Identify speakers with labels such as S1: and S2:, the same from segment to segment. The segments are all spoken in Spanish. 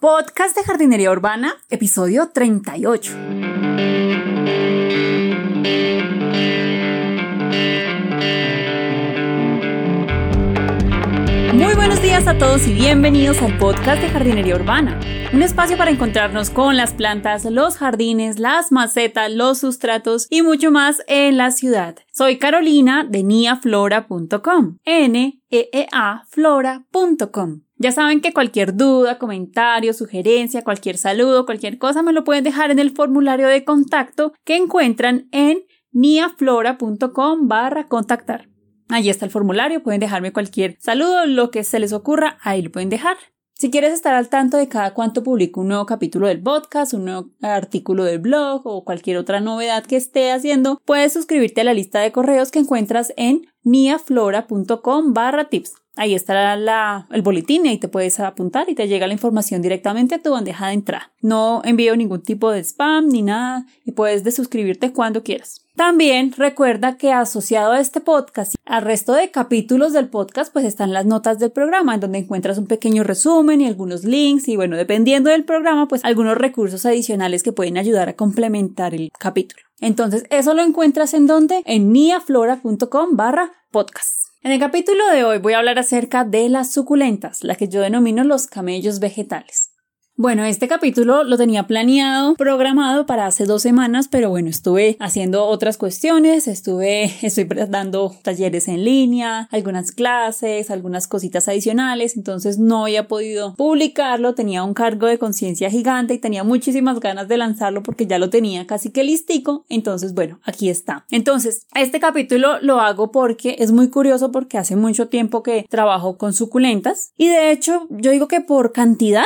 S1: Podcast de Jardinería Urbana, episodio 38. Días a todos y bienvenidos al podcast de Jardinería Urbana, un espacio para encontrarnos con las plantas, los jardines, las macetas, los sustratos y mucho más en la ciudad. Soy Carolina de niaflora.com, n e e a flora.com. Ya saben que cualquier duda, comentario, sugerencia, cualquier saludo, cualquier cosa me lo pueden dejar en el formulario de contacto que encuentran en niaflora.com barra contactar. Allí está el formulario, pueden dejarme cualquier saludo, lo que se les ocurra, ahí lo pueden dejar. Si quieres estar al tanto de cada cuanto publico un nuevo capítulo del podcast, un nuevo artículo del blog o cualquier otra novedad que esté haciendo, puedes suscribirte a la lista de correos que encuentras en niaflora.com barra tips. Ahí estará el boletín y ahí te puedes apuntar y te llega la información directamente a tu bandeja de entrada. No envío ningún tipo de spam ni nada y puedes desuscribirte cuando quieras. También recuerda que asociado a este podcast, al resto de capítulos del podcast, pues están las notas del programa, en donde encuentras un pequeño resumen y algunos links y bueno, dependiendo del programa, pues algunos recursos adicionales que pueden ayudar a complementar el capítulo. Entonces, eso lo encuentras en donde? En niaflora.com barra podcast. En el capítulo de hoy voy a hablar acerca de las suculentas, la que yo denomino los camellos vegetales. Bueno, este capítulo lo tenía planeado, programado para hace dos semanas, pero bueno, estuve haciendo otras cuestiones, estuve, estoy dando talleres en línea, algunas clases, algunas cositas adicionales, entonces no había podido publicarlo, tenía un cargo de conciencia gigante y tenía muchísimas ganas de lanzarlo porque ya lo tenía casi que listico, entonces bueno, aquí está. Entonces, este capítulo lo hago porque es muy curioso porque hace mucho tiempo que trabajo con suculentas y de hecho yo digo que por cantidad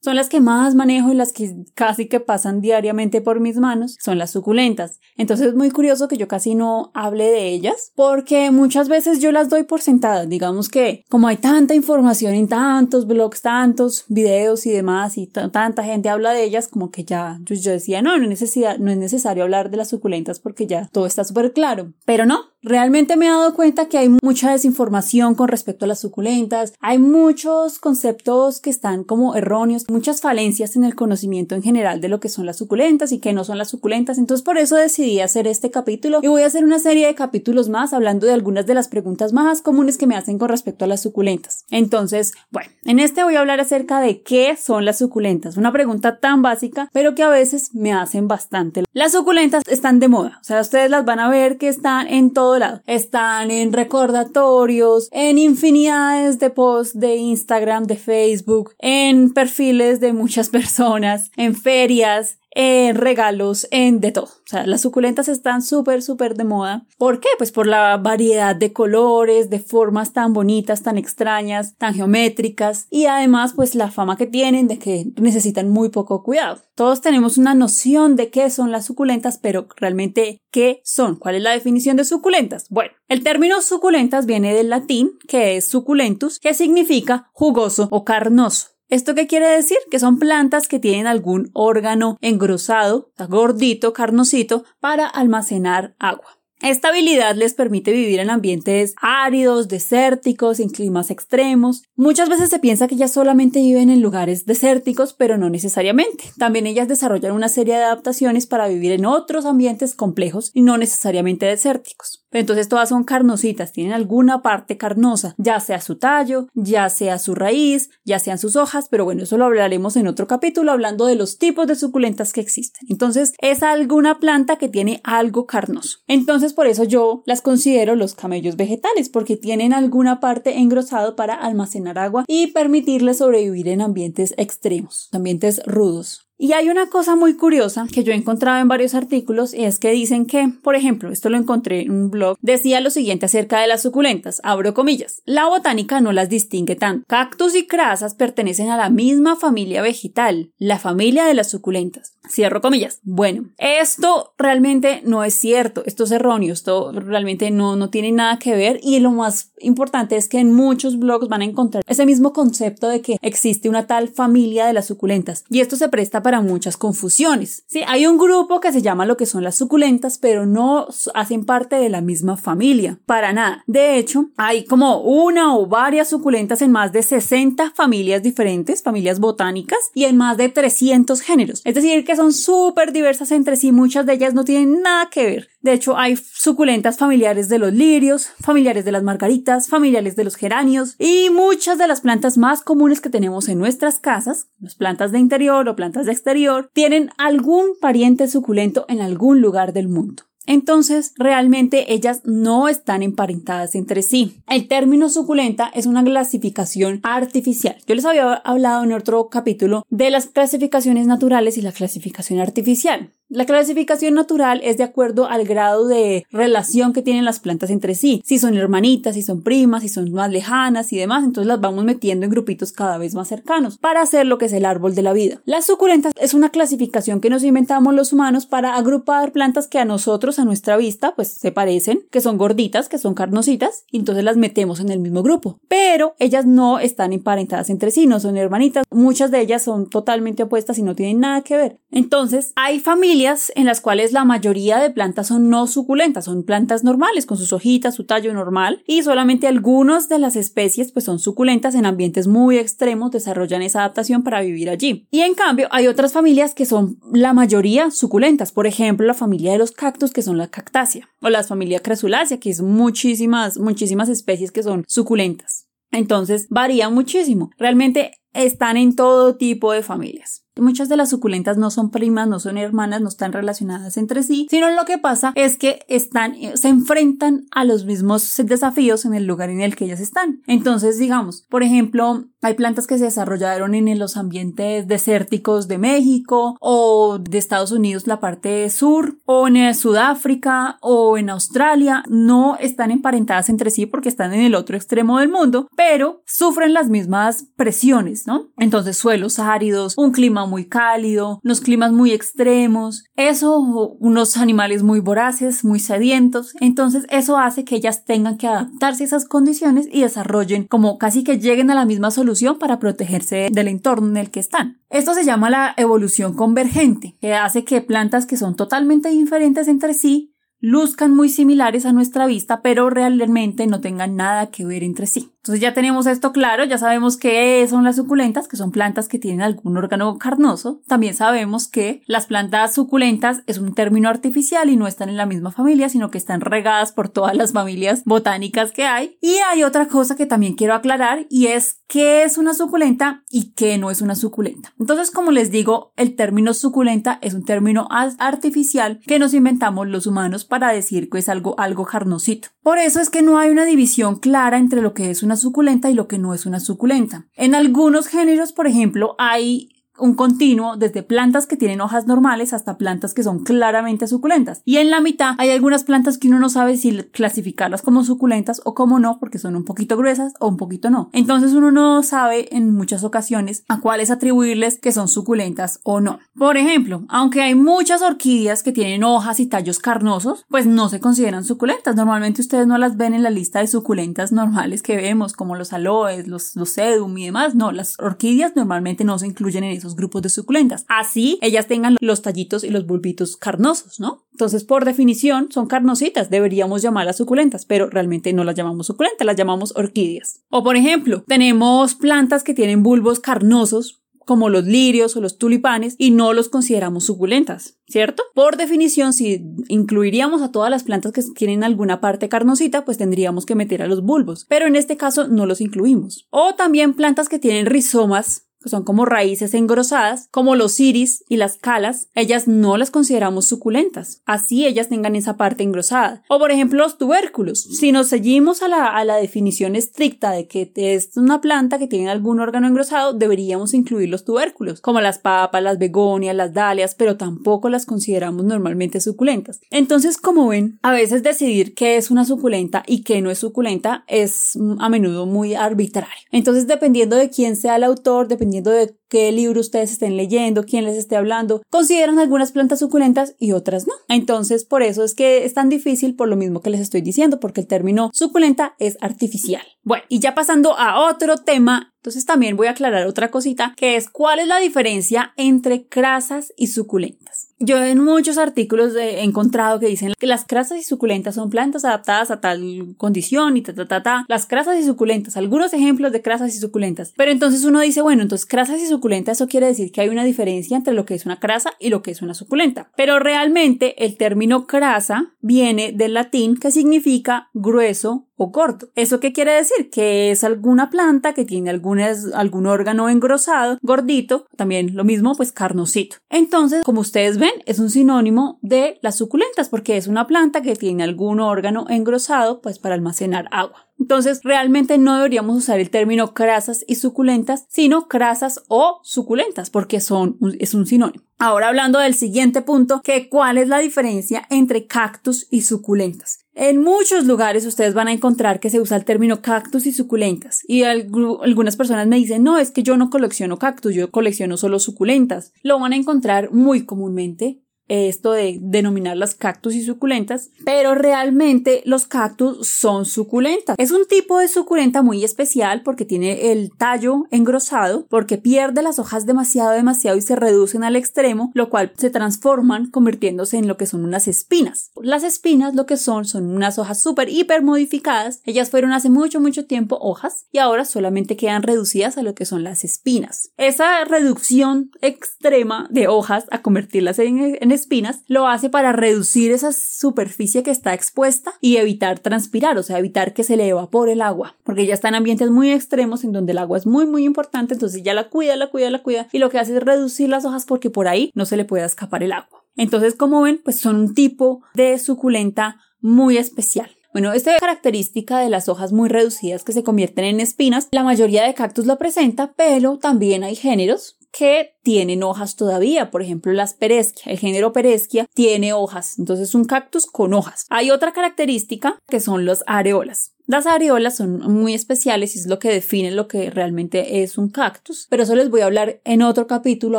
S1: son las que más manejo y las que casi que pasan diariamente por mis manos, son las suculentas. Entonces es muy curioso que yo casi no hable de ellas, porque muchas veces yo las doy por sentadas. Digamos que como hay tanta información en tantos blogs, tantos videos y demás, y tanta gente habla de ellas, como que ya yo, decía, no, no, necesidad, no es necesario hablar de las suculentas porque ya todo está súper claro. Pero no, Realmente me he dado cuenta que hay mucha desinformación con respecto a las suculentas, hay muchos conceptos que están como erróneos, muchas falencias en el conocimiento en general de lo que son las suculentas y que no son las suculentas, entonces por eso decidí hacer este capítulo y voy a hacer una serie de capítulos más hablando de algunas de las preguntas más comunes que me hacen con respecto a las suculentas. Entonces, bueno, en este voy a hablar acerca de qué son las suculentas, una pregunta tan básica, pero que a veces me hacen bastante. Las suculentas están de moda, o sea, ustedes las van a ver que están en todo lado. Están en recordatorios, en infinidades de posts de Instagram, de Facebook, en perfiles de muchas personas, en ferias, en regalos, en de todo. O sea, las suculentas están súper, súper de moda. ¿Por qué? Pues por la variedad de colores, de formas tan bonitas, tan extrañas, tan geométricas y además pues la fama que tienen de que necesitan muy poco cuidado. Todos tenemos una noción de qué son las suculentas, pero realmente ¿qué son? ¿Cuál es la definición de suculentas? Bueno, el término suculentas viene del latín que es suculentus, que significa jugoso o carnoso. ¿Esto qué quiere decir? Que son plantas que tienen algún órgano engrosado, gordito, carnosito, para almacenar agua. Esta habilidad les permite vivir en ambientes áridos, desérticos, en climas extremos. Muchas veces se piensa que ellas solamente viven en lugares desérticos, pero no necesariamente. También ellas desarrollan una serie de adaptaciones para vivir en otros ambientes complejos y no necesariamente desérticos. Entonces todas son carnositas, tienen alguna parte carnosa, ya sea su tallo, ya sea su raíz, ya sean sus hojas, pero bueno, eso lo hablaremos en otro capítulo hablando de los tipos de suculentas que existen. Entonces es alguna planta que tiene algo carnoso. Entonces por eso yo las considero los camellos vegetales, porque tienen alguna parte engrosado para almacenar agua y permitirles sobrevivir en ambientes extremos, ambientes rudos. Y hay una cosa muy curiosa que yo he encontrado en varios artículos y es que dicen que, por ejemplo, esto lo encontré en un blog, decía lo siguiente acerca de las suculentas, abro comillas, la botánica no las distingue tanto. Cactus y crasas pertenecen a la misma familia vegetal, la familia de las suculentas. Cierro comillas. Bueno, esto realmente no es cierto, esto es erróneo, esto realmente no, no tiene nada que ver y lo más importante es que en muchos blogs van a encontrar ese mismo concepto de que existe una tal familia de las suculentas y esto se presta para muchas confusiones. Sí, hay un grupo que se llama lo que son las suculentas, pero no hacen parte de la misma familia, para nada. De hecho, hay como una o varias suculentas en más de 60 familias diferentes, familias botánicas y en más de 300 géneros. Es decir, que son súper diversas entre sí, muchas de ellas no tienen nada que ver. De hecho, hay suculentas familiares de los lirios, familiares de las margaritas, familiares de los geranios y muchas de las plantas más comunes que tenemos en nuestras casas, las plantas de interior o plantas de exterior, tienen algún pariente suculento en algún lugar del mundo. Entonces, realmente ellas no están emparentadas entre sí. El término suculenta es una clasificación artificial. Yo les había hablado en otro capítulo de las clasificaciones naturales y la clasificación artificial. La clasificación natural es de acuerdo al grado de relación que tienen las plantas entre sí. Si son hermanitas, si son primas, si son más lejanas y demás, entonces las vamos metiendo en grupitos cada vez más cercanos para hacer lo que es el árbol de la vida. Las suculentas es una clasificación que nos inventamos los humanos para agrupar plantas que a nosotros, a nuestra vista, pues se parecen, que son gorditas, que son carnositas, y entonces las metemos en el mismo grupo. Pero ellas no están emparentadas entre sí, no son hermanitas. Muchas de ellas son totalmente opuestas y no tienen nada que ver. Entonces, hay familias en las cuales la mayoría de plantas son no suculentas, son plantas normales con sus hojitas, su tallo normal y solamente algunas de las especies pues son suculentas en ambientes muy extremos, desarrollan esa adaptación para vivir allí. Y en cambio hay otras familias que son la mayoría suculentas, por ejemplo la familia de los cactus que son la cactácea o la familia crasulaceae que es muchísimas, muchísimas especies que son suculentas. Entonces varía muchísimo. Realmente están en todo tipo de familias. Muchas de las suculentas no son primas, no son hermanas, no están relacionadas entre sí, sino lo que pasa es que están, se enfrentan a los mismos desafíos en el lugar en el que ellas están. Entonces, digamos, por ejemplo, hay plantas que se desarrollaron en los ambientes desérticos de México o de Estados Unidos, la parte sur, o en Sudáfrica o en Australia. No están emparentadas entre sí porque están en el otro extremo del mundo, pero sufren las mismas presiones, ¿no? Entonces, suelos áridos, un clima muy cálido, los climas muy extremos, eso, unos animales muy voraces, muy sedientos. Entonces, eso hace que ellas tengan que adaptarse a esas condiciones y desarrollen como casi que lleguen a la misma solución para protegerse del entorno en el que están. Esto se llama la evolución convergente, que hace que plantas que son totalmente diferentes entre sí luzcan muy similares a nuestra vista, pero realmente no tengan nada que ver entre sí. Entonces ya tenemos esto claro, ya sabemos qué son las suculentas, que son plantas que tienen algún órgano carnoso. También sabemos que las plantas suculentas es un término artificial y no están en la misma familia, sino que están regadas por todas las familias botánicas que hay. Y hay otra cosa que también quiero aclarar y es qué es una suculenta y qué no es una suculenta. Entonces, como les digo, el término suculenta es un término artificial que nos inventamos los humanos para decir que es algo, algo carnosito. Por eso es que no hay una división clara entre lo que es una suculenta y lo que no es una suculenta. En algunos géneros, por ejemplo, hay un continuo desde plantas que tienen hojas normales hasta plantas que son claramente suculentas. Y en la mitad hay algunas plantas que uno no sabe si clasificarlas como suculentas o como no, porque son un poquito gruesas o un poquito no. Entonces uno no sabe en muchas ocasiones a cuáles atribuirles que son suculentas o no. Por ejemplo, aunque hay muchas orquídeas que tienen hojas y tallos carnosos, pues no se consideran suculentas. Normalmente ustedes no las ven en la lista de suculentas normales que vemos, como los aloes, los, los sedum y demás. No, las orquídeas normalmente no se incluyen en esos grupos de suculentas. Así ellas tengan los tallitos y los bulbitos carnosos, ¿no? Entonces, por definición, son carnositas, deberíamos llamarlas suculentas, pero realmente no las llamamos suculentas, las llamamos orquídeas. O por ejemplo, tenemos plantas que tienen bulbos carnosos, como los lirios o los tulipanes y no los consideramos suculentas, ¿cierto? Por definición, si incluiríamos a todas las plantas que tienen alguna parte carnosita, pues tendríamos que meter a los bulbos, pero en este caso no los incluimos. O también plantas que tienen rizomas que son como raíces engrosadas, como los iris y las calas, ellas no las consideramos suculentas, así ellas tengan esa parte engrosada. O por ejemplo los tubérculos, si nos seguimos a la, a la definición estricta de que es una planta que tiene algún órgano engrosado, deberíamos incluir los tubérculos, como las papas, las begonias, las dalias, pero tampoco las consideramos normalmente suculentas. Entonces, como ven, a veces decidir qué es una suculenta y qué no es suculenta es a menudo muy arbitrario. Entonces, dependiendo de quién sea el autor, dependiendo dependiendo de qué libro ustedes estén leyendo, quién les esté hablando, consideran algunas plantas suculentas y otras no. Entonces, por eso es que es tan difícil por lo mismo que les estoy diciendo, porque el término suculenta es artificial. Bueno, y ya pasando a otro tema, entonces también voy a aclarar otra cosita, que es cuál es la diferencia entre crasas y suculentas. Yo en muchos artículos he encontrado que dicen que las crasas y suculentas son plantas adaptadas a tal condición y ta ta ta ta. Las crasas y suculentas, algunos ejemplos de crasas y suculentas. Pero entonces uno dice, bueno, entonces crasas y suculentas, eso quiere decir que hay una diferencia entre lo que es una crasa y lo que es una suculenta. Pero realmente el término crasa viene del latín que significa grueso o gordo. ¿Eso qué quiere decir? Que es alguna planta que tiene algún órgano engrosado, gordito, también lo mismo, pues carnosito. Entonces, como ustedes ven, es un sinónimo de las suculentas porque es una planta que tiene algún órgano engrosado pues para almacenar agua. Entonces, realmente no deberíamos usar el término crasas y suculentas, sino crasas o suculentas, porque son, es un sinónimo. Ahora hablando del siguiente punto, que cuál es la diferencia entre cactus y suculentas. En muchos lugares ustedes van a encontrar que se usa el término cactus y suculentas. Y algunas personas me dicen, no, es que yo no colecciono cactus, yo colecciono solo suculentas. Lo van a encontrar muy comúnmente esto de denominar las cactus y suculentas, pero realmente los cactus son suculentas. Es un tipo de suculenta muy especial porque tiene el tallo engrosado, porque pierde las hojas demasiado, demasiado y se reducen al extremo, lo cual se transforman convirtiéndose en lo que son unas espinas. Las espinas lo que son son unas hojas súper hiper modificadas. Ellas fueron hace mucho, mucho tiempo hojas y ahora solamente quedan reducidas a lo que son las espinas. Esa reducción extrema de hojas a convertirlas en, en espinas, lo hace para reducir esa superficie que está expuesta y evitar transpirar, o sea, evitar que se le evapore el agua, porque ya está en ambientes muy extremos en donde el agua es muy, muy importante, entonces ya la cuida, la cuida, la cuida, y lo que hace es reducir las hojas porque por ahí no se le puede escapar el agua. Entonces, como ven, pues son un tipo de suculenta muy especial. Bueno, esta característica de las hojas muy reducidas que se convierten en espinas, la mayoría de cactus lo presenta, pero también hay géneros que tienen hojas todavía, por ejemplo las peresquia, el género peresquia tiene hojas, entonces un cactus con hojas. Hay otra característica que son los areolas. Las areolas son muy especiales y es lo que define lo que realmente es un cactus, pero eso les voy a hablar en otro capítulo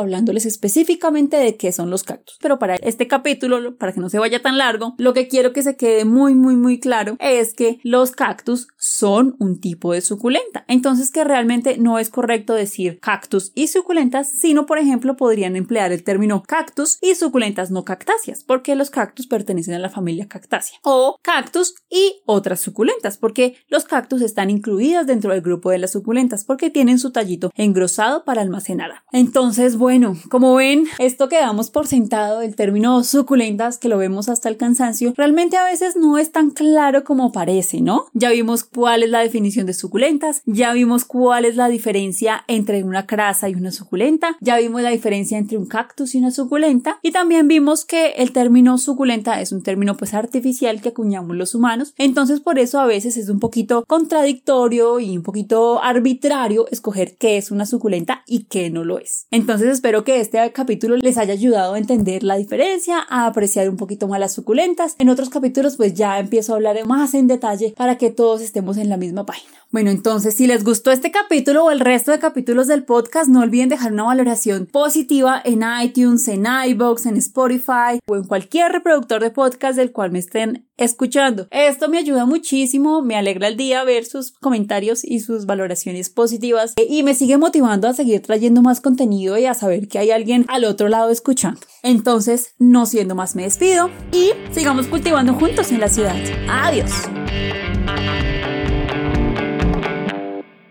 S1: hablándoles específicamente de qué son los cactus. Pero para este capítulo, para que no se vaya tan largo, lo que quiero que se quede muy muy muy claro es que los cactus son un tipo de suculenta. Entonces que realmente no es correcto decir cactus y suculentas, sino por ejemplo podrían emplear el término cactus y suculentas no cactáceas, porque los cactus pertenecen a la familia cactácea. O cactus y otras suculentas, porque los cactus están incluidas dentro del grupo de las suculentas porque tienen su tallito engrosado para almacenar. Entonces, bueno, como ven, esto que damos por sentado, el término suculentas, que lo vemos hasta el cansancio, realmente a veces no es tan claro como parece, ¿no? Ya vimos cuál es la definición de suculentas, ya vimos cuál es la diferencia entre una crasa y una suculenta, ya vimos la diferencia entre un cactus y una suculenta, y también vimos que el término suculenta es un término pues artificial que acuñamos los humanos, entonces por eso a veces es un poquito contradictorio y un poquito arbitrario escoger qué es una suculenta y qué no lo es. Entonces espero que este capítulo les haya ayudado a entender la diferencia, a apreciar un poquito más las suculentas. En otros capítulos pues ya empiezo a hablar más en detalle para que todos estemos en la misma página. Bueno, entonces si les gustó este capítulo o el resto de capítulos del podcast, no olviden dejar una valoración positiva en iTunes, en iBox, en Spotify o en cualquier reproductor de podcast del cual me estén escuchando. Esto me ayuda muchísimo, me alegra el día ver sus comentarios y sus valoraciones positivas y me sigue motivando a seguir trayendo más contenido y a saber que hay alguien al otro lado escuchando. Entonces, no siendo más, me despido y sigamos cultivando juntos en la ciudad. Adiós.